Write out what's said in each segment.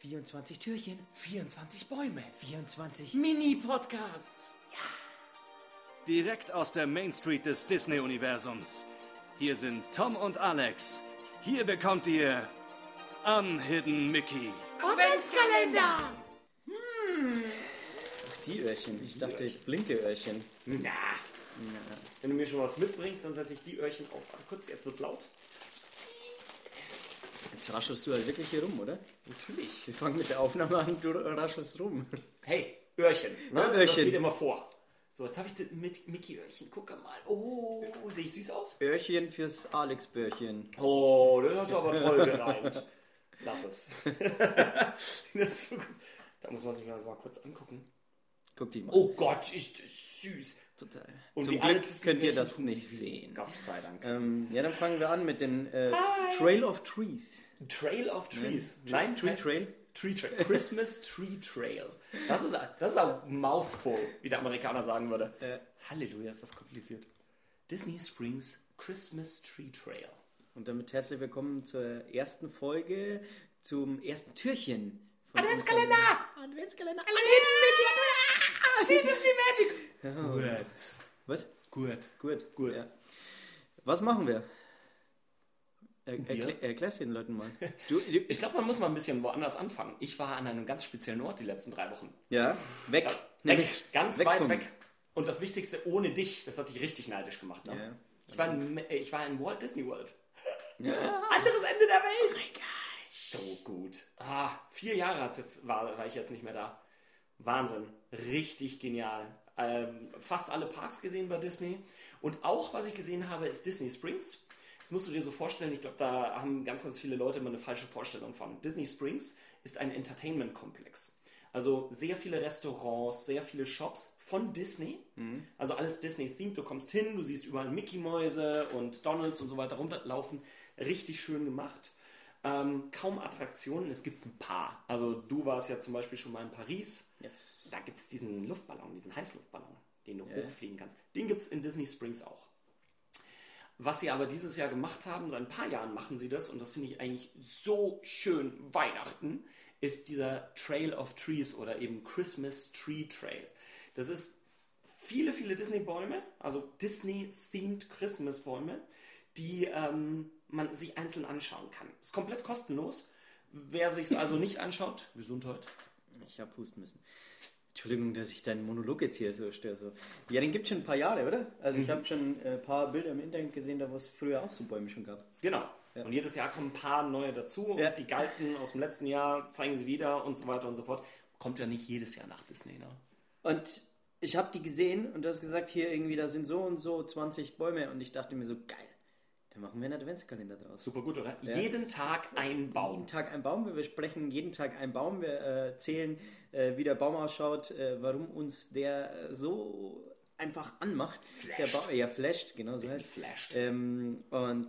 24 Türchen, 24 Bäume. 24 Mini-Podcasts. Direkt aus der Main Street des Disney-Universums. Hier sind Tom und Alex. Hier bekommt ihr Unhidden Mickey. Adventskalender. Die Öhrchen. Ich dachte, ich blinke Öhrchen. Na. Wenn du mir schon was mitbringst, dann setze ich die Öhrchen auf. Warte kurz, jetzt wird's laut. Jetzt raschelst du halt wirklich hier rum, oder? Natürlich. Wir fangen mit der Aufnahme an, du raschelst rum. Hey, Öhrchen. Ne? Ja, Das Öhrchen. geht immer vor. So, jetzt habe ich das mit Mickey-Öhrchen. Guck mal. Oh, sehe ich süß aus? Öhrchen fürs Alex-Böhrchen. Oh, das hast du aber toll gereimt. Lass es. In der Zukunft. Da muss man sich das mal kurz angucken. Guck die mal. Oh Gott, ist das süß. total. Und Zum Glück könnt ihr das nicht sehen. Gott sei Dank. Ähm, ja, dann fangen wir an mit den äh, Trail of Trees. Trail of Trees. Tree- Nein, Tree Trail? Tree Trail. Christmas Tree Trail. Das ist, das ist ein Mouthful, wie der Amerikaner sagen würde. Äh. Halleluja, ist das kompliziert. Disney Springs Christmas Tree Trail. Und damit herzlich willkommen zur ersten Folge, zum ersten Türchen. von Adventskalender! unserem- Adventskalender! Erzähl Disney Magic! Gut. Was? Gut. Gut. Gut. Ja. Was machen wir? Er, dir? erklä, erklär's den Leuten mal. Du, du, Ich glaube, man muss mal ein bisschen woanders anfangen. Ich war an einem ganz speziellen Ort die letzten drei Wochen. ja, weg. Weg, Nämlich ganz weg weit weg. Und das Wichtigste, ohne dich, das hat dich richtig neidisch gemacht. Ne? Ja. Ich, war in, ich war in Walt Disney World. Ja. Anderes Ende der Welt. So gut. Ah, vier Jahre hat's jetzt, war, war ich jetzt nicht mehr da. Wahnsinn. Richtig genial. Ähm, fast alle Parks gesehen bei Disney. Und auch, was ich gesehen habe, ist Disney Springs. Das musst du dir so vorstellen, ich glaube, da haben ganz, ganz viele Leute immer eine falsche Vorstellung von. Disney Springs ist ein Entertainment-Komplex. Also sehr viele Restaurants, sehr viele Shops von Disney. Also alles Disney-themed. Du kommst hin, du siehst überall Mickey-Mäuse und Donalds und so weiter runterlaufen. Richtig schön gemacht. Ähm, kaum Attraktionen, es gibt ein paar. Also du warst ja zum Beispiel schon mal in Paris. Yes. Da gibt es diesen Luftballon, diesen Heißluftballon, den du hochfliegen kannst. Den gibt es in Disney Springs auch. Was sie aber dieses Jahr gemacht haben, seit ein paar Jahren machen sie das und das finde ich eigentlich so schön Weihnachten, ist dieser Trail of Trees oder eben Christmas Tree Trail. Das ist viele, viele Disney-Bäume, also Disney-themed Christmas-Bäume, die ähm, man sich einzeln anschauen kann. Ist komplett kostenlos. Wer sich es also nicht anschaut, Gesundheit. Ich hab husten müssen. Entschuldigung, dass ich deinen Monolog jetzt hier so störe. So. Ja, den gibt schon ein paar Jahre, oder? Also Mhm. ich habe schon äh, ein paar Bilder im Internet gesehen, da wo es früher auch so Bäume schon gab. Genau. Und jedes Jahr kommen ein paar neue dazu Ja. und die geilsten aus dem letzten Jahr zeigen sie wieder und so weiter und so fort. Kommt ja nicht jedes Jahr nach Disney, ne? Und ich habe die gesehen und du hast gesagt, hier irgendwie, da sind so und so 20 Bäume und ich dachte mir so, geil, da machen wir einen Adventskalender draus. Super gut, oder? Jeden Tag ein Baum. Jeden Tag ein Baum, wir besprechen jeden Tag einen Baum, wir äh, zählen, äh, wie der Baum ausschaut, äh, warum uns der äh, so einfach anmacht. Flasht. Der Baum, ja, flasht, genau so heißt flasht. ähm, Und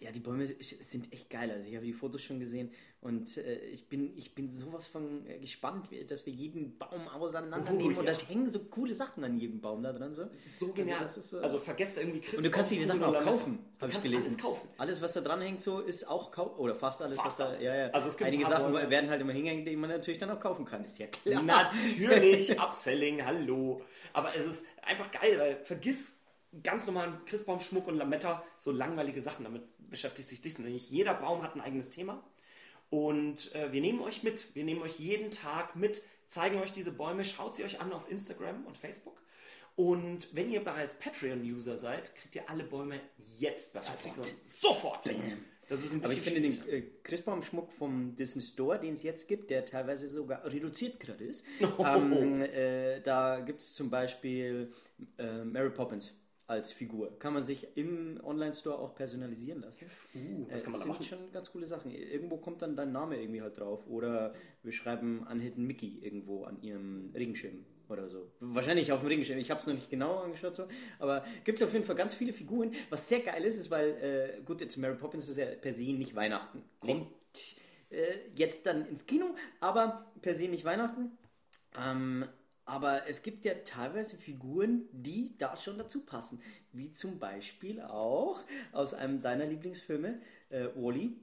ja, die Bäume sind echt geil. Also ich habe die Fotos schon gesehen und äh, ich, bin, ich bin sowas von äh, gespannt, dass wir jeden Baum auseinandernehmen Oh, und ja. da hängen so coole Sachen an jedem Baum da dran. So, So genial. Also, ist, äh, also vergesst irgendwie Christbaum. und du kannst dir die Sachen auch kaufen, habe ich gelesen. alles kaufen. Alles, was da dran hängt, so ist auch kauf oder fast alles, Fast was da. alles. Ja, ja. Also es gibt Einige ein Sachen Bäume- werden halt immer hingehängt, die man natürlich dann auch kaufen kann. Ist ja klar. Natürlich, Upselling, hallo. Aber es ist einfach geil, weil vergiss ganz normalen Christbaumschmuck und Lametta, so langweilige Sachen. Damit beschäftigt sich Disney nicht. Jeder Baum hat ein eigenes Thema. Und äh, wir nehmen euch mit. Wir nehmen euch jeden Tag mit, zeigen euch diese Bäume, schaut sie euch an auf Instagram und Facebook. Und wenn ihr bereits Patreon-User seid, kriegt ihr alle Bäume jetzt bereits. Sofort. So, sofort. Das ist ein Aber bisschen ich finde den äh, Christbaumschmuck vom Disney Store, den es jetzt gibt, der teilweise sogar reduziert gerade ist. Oh. Ähm, äh, da gibt es zum Beispiel äh, Mary Poppins als Figur. Kann man sich im Online-Store auch personalisieren lassen. Uh, was Äh, kann man da sind machen? schon ganz coole Sachen. Irgendwo kommt dann dein Name irgendwie halt drauf. Oder wir schreiben Unhidden Mickey irgendwo an ihrem Regenschirm oder so. Wahrscheinlich auf dem Regenschirm. Ich habe es noch nicht genau angeschaut, so. aber gibt es auf jeden Fall ganz viele Figuren. Was sehr geil ist, ist, weil, äh, gut, jetzt Mary Poppins ist ja per se nicht Weihnachten. Kommt äh, jetzt dann ins Kino, aber per se nicht Weihnachten. Ähm, aber es gibt ja teilweise Figuren, die da schon dazu passen. Wie zum Beispiel auch aus einem deiner Lieblingsfilme, äh, Wally.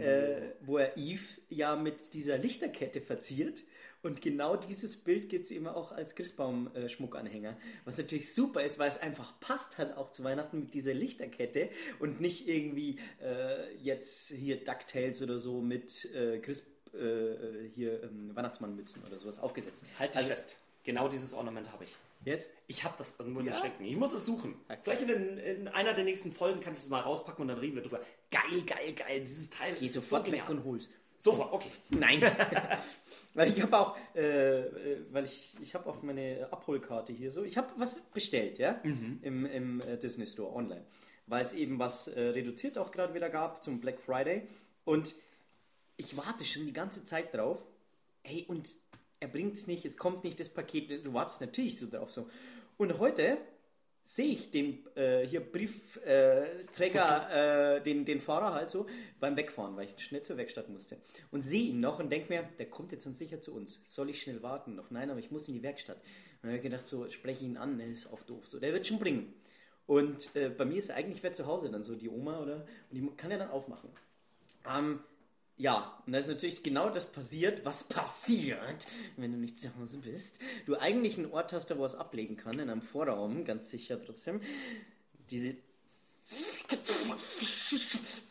äh, wo er Eve ja mit dieser Lichterkette verziert. Und genau dieses Bild gibt es eben auch als Christbaum-Schmuckanhänger. Was natürlich super ist, weil es einfach passt halt auch zu Weihnachten mit dieser Lichterkette und nicht irgendwie äh, jetzt hier DuckTales oder so mit äh, Christ, äh, hier ähm, Weihnachtsmannmützen oder sowas aufgesetzt. Halt dich fest. Genau dieses Ornament habe ich. Jetzt? Ich habe das irgendwo in den Ja? Schränken. Ich muss es suchen. Vielleicht in, den, in einer der nächsten Folgen kann ich es mal rauspacken und dann reden wir drüber. Geil, geil, geil. Dieses Teil Geh ist sofort so weg und hol's. Sofort, okay. Nein. weil ich habe auch, äh, äh, weil ich, ich habe auch meine Abholkarte hier so. Ich habe was bestellt, ja, im, im äh, Disney Store online, weil es eben was äh, reduziert auch gerade wieder gab zum Black Friday und ich warte schon die ganze Zeit drauf. Hey, und er bringt es nicht, es kommt nicht das Paket. Du wartest natürlich so drauf so. Und heute sehe ich den äh, hier Briefträger, äh, äh, den, den Fahrer halt so beim Wegfahren, weil ich schnell zur Werkstatt musste. Und sehe ihn noch und denke mir, der kommt jetzt dann sicher zu uns. Soll ich schnell warten noch? Nein, aber ich muss in die Werkstatt. Und dann habe ich gedacht, so spreche ihn an, ne, ist auch doof. So, der wird schon bringen. Und äh, bei mir ist eigentlich wer zu Hause dann so die Oma oder und die kann er dann aufmachen. Ähm, ja, und da ist natürlich genau das passiert, was passiert, wenn du nicht zu Hause bist. Du eigentlich einen Ort hast, wo es ablegen kann, in einem Vorraum, ganz sicher trotzdem. Diese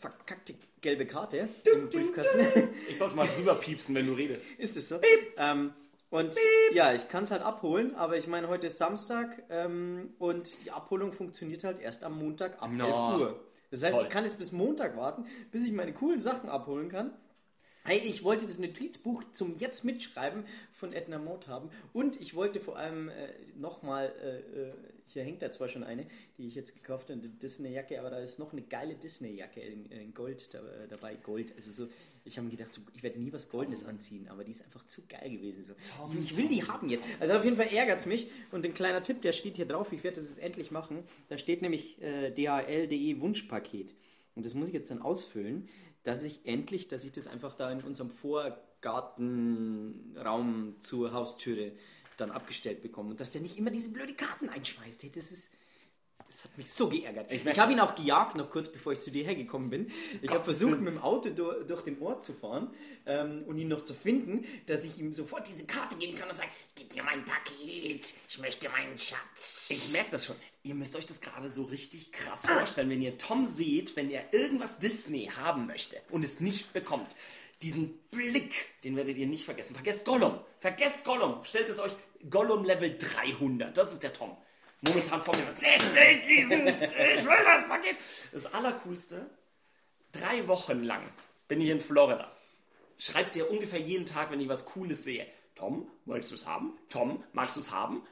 verkackte gelbe Karte im Briefkasten. Ich sollte mal drüber piepsen, wenn du redest. Ist es so? Ähm, und ja, ich kann es halt abholen, aber ich meine, heute ist Samstag ähm, und die Abholung funktioniert halt erst am Montag ab No. 11 Uhr. Das heißt, Toll. ich kann jetzt bis Montag warten, bis ich meine coolen Sachen abholen kann. Hey, ich wollte das Notizbuch zum Jetzt mitschreiben von Edna Mode haben und ich wollte vor allem äh, nochmal, äh, äh, hier hängt da zwar schon eine, die ich jetzt gekauft habe, eine Disney-Jacke, aber da ist noch eine geile Disney-Jacke in, in Gold da, äh, dabei, Gold. Also so, ich habe mir gedacht, so, ich werde nie was Goldenes anziehen, aber die ist einfach zu geil gewesen. So. Ich, ich will die haben jetzt. Also auf jeden Fall ärgert es mich und ein kleiner Tipp, der steht hier drauf, ich werde das jetzt endlich machen. Da steht nämlich äh, DHL.de Wunschpaket. Und das muss ich jetzt dann ausfüllen, dass ich endlich, dass ich das einfach da in unserem Vorgartenraum zur Haustüre dann abgestellt bekomme. Und dass der nicht immer diese blöde Karten einschmeißt. Hey, das ist. Das hat mich so geärgert. Ich, merke habe ihn auch gejagt, noch kurz bevor ich zu dir hergekommen bin. Ich habe versucht, mit dem Auto durch, durch den Ort zu fahren ähm, und ihn noch zu finden, dass ich ihm sofort diese Karte geben kann und sagen, gib mir mein Paket, ich möchte meinen Schatz. Ich merke das schon. Ihr müsst euch das gerade so richtig krass vorstellen, wenn ihr Tom seht, wenn er irgendwas Disney haben möchte und es nicht bekommt. Diesen Blick, den werdet ihr nicht vergessen. Vergesst Gollum. Vergesst Gollum. Stellt es euch Gollum Level 300. Das ist der Tom. Momentan vorgesetzt. Ich will diesen, ich will das Paket. Das Allercoolste, drei Wochen lang bin ich in Florida. Schreibt ihr ungefähr jeden Tag, wenn ich was Cooles sehe. Tom, wolltest du es haben? Tom, magst du es haben?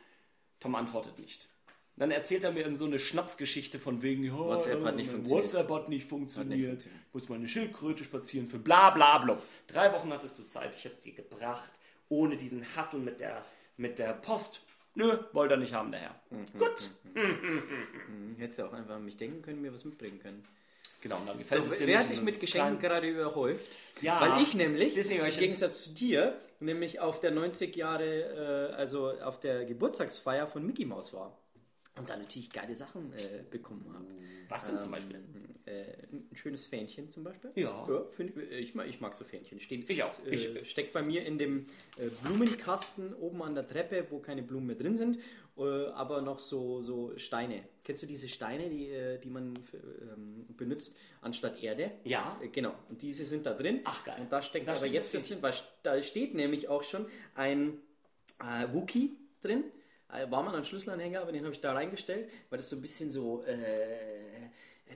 Tom antwortet nicht. Dann erzählt er mir in so eine Schnapsgeschichte von wegen, ja, WhatsApp hat nicht äh, funktioniert. WhatsApp hat nicht funktioniert. funktioniert. Muss meine Schildkröte spazieren für bla bla bla. Drei Wochen hattest du Zeit, ich hätte es dir gebracht, ohne diesen Hassel mit der, mit der Post. Nö, wollte er nicht haben, der Herr. Mhm. Gut. Hättest du auch einfach an mich denken können, mir was mitbringen können. Genau, und dann gefällt So, es dir wer hat dich mit Geschenken klein. gerade überhäuft? Ja. Weil ich nämlich, im. Gegensatz zu dir, nämlich auf der 90 Jahre, äh, also auf der Geburtstagsfeier von Mickey Mouse war. Und dann natürlich geile Sachen äh, bekommen habe. Was denn zum Beispiel? Äh, ein schönes Fähnchen zum Beispiel. Ja. find, ich, ich, mag, ich mag so Fähnchen. Stehen, Ich auch. Äh, Ich- steckt bei mir in dem äh, Blumenkasten oben an der Treppe, wo keine Blumen mehr drin sind, äh, aber noch so, so Steine. Kennst du diese Steine, die, äh, die man ähm, benutzt anstatt Erde? Ja. Äh, Genau. Und diese sind da drin. Ach, geil. Und da steckt Da aber jetzt das das drin, weil da steht nämlich auch schon ein äh, Wookie drin. Äh, war mal ein Schlüsselanhänger, aber den habe ich da reingestellt, weil das so ein bisschen so äh,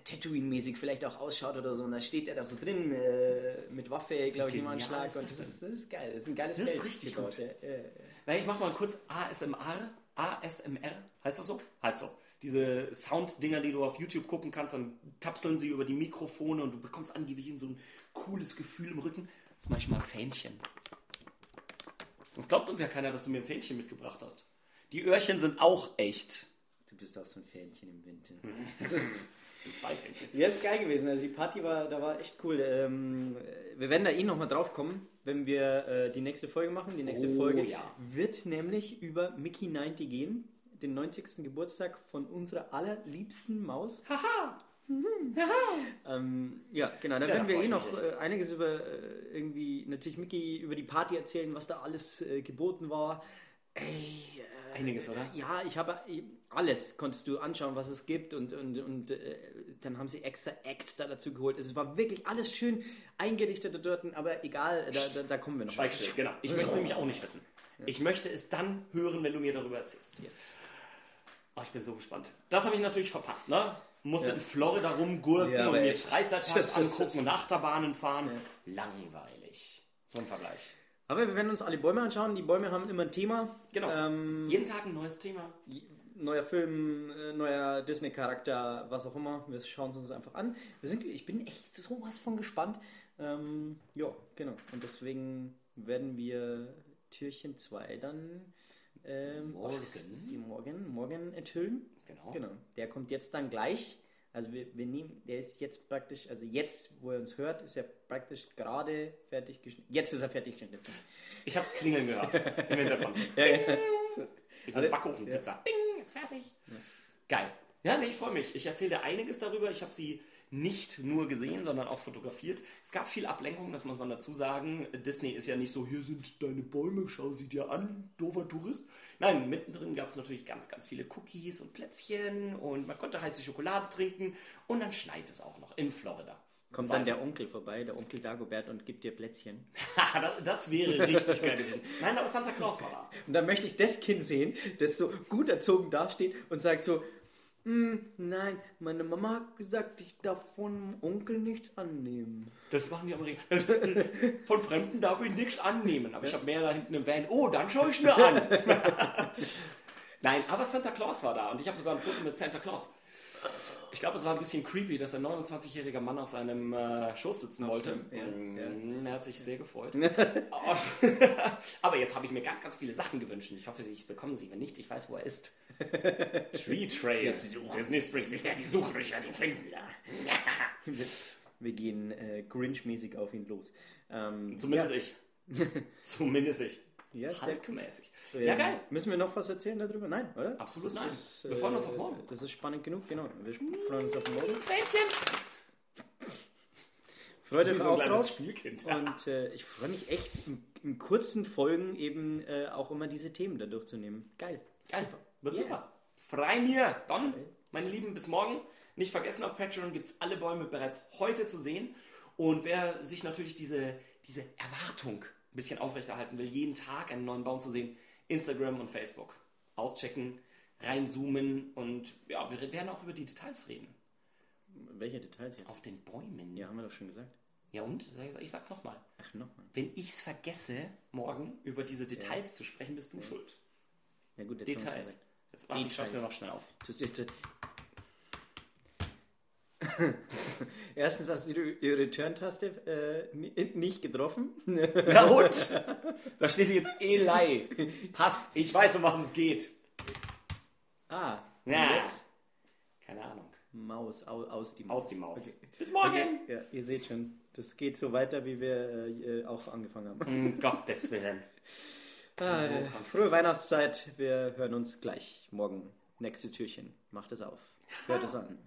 Tatooine-mäßig vielleicht auch ausschaut oder so. Und da steht er da so drin äh, mit Waffe, glaube ich, im Anschlag. ist das das, ist, das ist geil. Das ist ein geiles Das ist Feld richtig gebaut, gut. ja. Äh, Na, ich mach mal kurz ASMR. ASMR, heißt das so? Heißt so. Diese Sound-Dinger, die du auf YouTube gucken kannst, dann tapseln sie über die Mikrofone und du bekommst angeblich in so ein cooles Gefühl im Rücken. Das mache ich mal Fähnchen. Sonst glaubt uns ja keiner, dass du mir ein Fähnchen mitgebracht hast. Die Öhrchen sind auch echt. du bist auch so ein Fähnchen im Wind. ja. Sind zwei Fähnchen. Ja, ist geil gewesen. Also die Party war, da war echt cool. Ähm, wir werden da eh nochmal drauf kommen, wenn wir äh, die nächste Folge machen. Die nächste Oh, Folge ja. wird nämlich über Mickey 90 gehen, den 90. Geburtstag von unserer allerliebsten Maus. Haha! ähm, ja, genau. Da Ja, werden wir eh noch äh, einiges über äh, irgendwie, natürlich Mickey, über die Party erzählen, was da alles äh, geboten war. Ey, Einiges, oder? Ja, ich habe äh, alles konntest du anschauen, was es gibt und, und, und äh, dann haben sie extra Acts da dazu geholt. Es war wirklich alles schön eingerichtet dort, aber egal, da, da, da kommen wir noch. Schweigst du, genau. Ich möchte es nämlich auch nicht wissen. Ich möchte es dann hören, wenn du mir darüber erzählst. Yes. Oh, ich bin so gespannt. Das habe ich natürlich verpasst, ne? Musste Ja. in Florida rumgurken Ja, und mir. Freizeitparks angucken und Achterbahnen fahren. Langweilig. So ein Vergleich. Aber wir werden uns alle Bäume anschauen. Die Bäume haben immer ein Thema. Genau. Ähm, Jeden Tag ein neues Thema. neuer Film, äh, neuer Disney-Charakter, was auch immer. Wir schauen es uns einfach an. Wir sind, ich bin echt sowas von gespannt. Ähm, ja, genau. Und deswegen werden wir Türchen 2 dann ähm, Morgen. morgen, morgen enthüllen. Genau. Genau. Der kommt jetzt dann gleich. Also wir, wir nehmen, der ist jetzt praktisch, also jetzt, wo er uns hört, ist er praktisch gerade fertig geschnitten. Jetzt ist er fertig geschnitten. Ich habe es klingeln gehört im Hintergrund. Ja, ja. Wie so eine Backofenpizza. Ding, ist fertig. Geil. Ja, nee, ich freue mich. Ich erzähle dir einiges darüber. Ich habe sie nicht nur gesehen, sondern auch fotografiert. Es gab viel Ablenkung, das muss man dazu sagen. Disney ist ja nicht so, hier sind deine Bäume, schau sie dir an, doofer Tourist. Nein, mittendrin gab es natürlich ganz, ganz viele Cookies und Plätzchen und man konnte heiße Schokolade trinken und dann schneit es auch noch in Florida. Kommt dann der Onkel vorbei, der Onkel Dagobert, und gibt dir Plätzchen. das, wäre richtig geil gewesen. Nein, aber Santa Claus war da. Und dann möchte ich das Kind sehen, das so gut erzogen dasteht und sagt so, "Mm, nein, meine Mama hat gesagt, ich darf von Onkel nichts annehmen. Das machen die Amerikaner. Von Fremden darf ich nichts annehmen. Aber ich habe mehr da hinten im Van. Oh, dann schaue ich mir an. Nein, aber Santa Claus war da und ich habe sogar ein Foto mit Santa Claus. Ich glaube, es war ein bisschen creepy, dass ein 29-jähriger Mann auf seinem äh, Schoß sitzen wollte. ja, Mm, Er hat sich sehr gefreut. aber jetzt habe ich mir ganz, ganz viele Sachen gewünscht. Ich hoffe, ich bekomme sie. Wenn nicht, ich weiß, wo er ist. Tree Trail. Disney Springs. Ich werde ihn suchen und ich werde ihn finden. Wir, wir gehen äh, Grinch-mäßig auf ihn los. Ähm, Zumindest ja, ich. Zumindest ich. Ja, Hulk-mäßig. Ähm, Ja, geil. Müssen wir noch was erzählen darüber? Nein, oder? Absolut das nein. Ist, Wir freuen uns auf morgen. Das ist spannend genug, genau. Wir freuen uns auf morgen. Fähnchen. Freut euch auch kleines drauf. Spielkind. Und äh, ich freue mich echt, in, in kurzen Folgen eben äh, auch immer diese Themen da durchzunehmen. Geil. Geil. Wird Yeah. super. Frei mir. Dann, meine Lieben, bis morgen. Nicht vergessen, auf Patreon gibt es alle Bäume bereits heute zu sehen. Und wer sich natürlich diese, diese Erwartung ein bisschen aufrechterhalten will, jeden Tag einen neuen Baum zu sehen, Instagram und Facebook. Auschecken, reinzoomen und ja, wir werden auch über die Details reden. Welche Details jetzt? Auf den Bäumen. Ja, haben wir doch schon gesagt. Ja und? Ich, sag's nochmal. Ach, nochmal. Wenn ich's vergesse, morgen über diese Details zu sprechen, bist du schuld. Ja gut, Details. Jetzt warte, ich schreib's mir noch schnell auf. Tust du jetzt... Erstens hast du die Return-Taste äh, ni- nicht getroffen. Na und? Da steht jetzt Eli. Passt, ich weiß, um was es geht. ah, Ja. jetzt Keine Ahnung. Maus, au, aus die Maus. Aus die Maus. Okay. Bis morgen. Okay, ja, ihr seht schon, das geht so weiter, wie wir äh, auch angefangen haben. Um Gottes Willen. Ah, äh, frohe Weihnachtszeit, wir hören uns gleich morgen. Nächste Türchen. Macht es auf. Hört es an.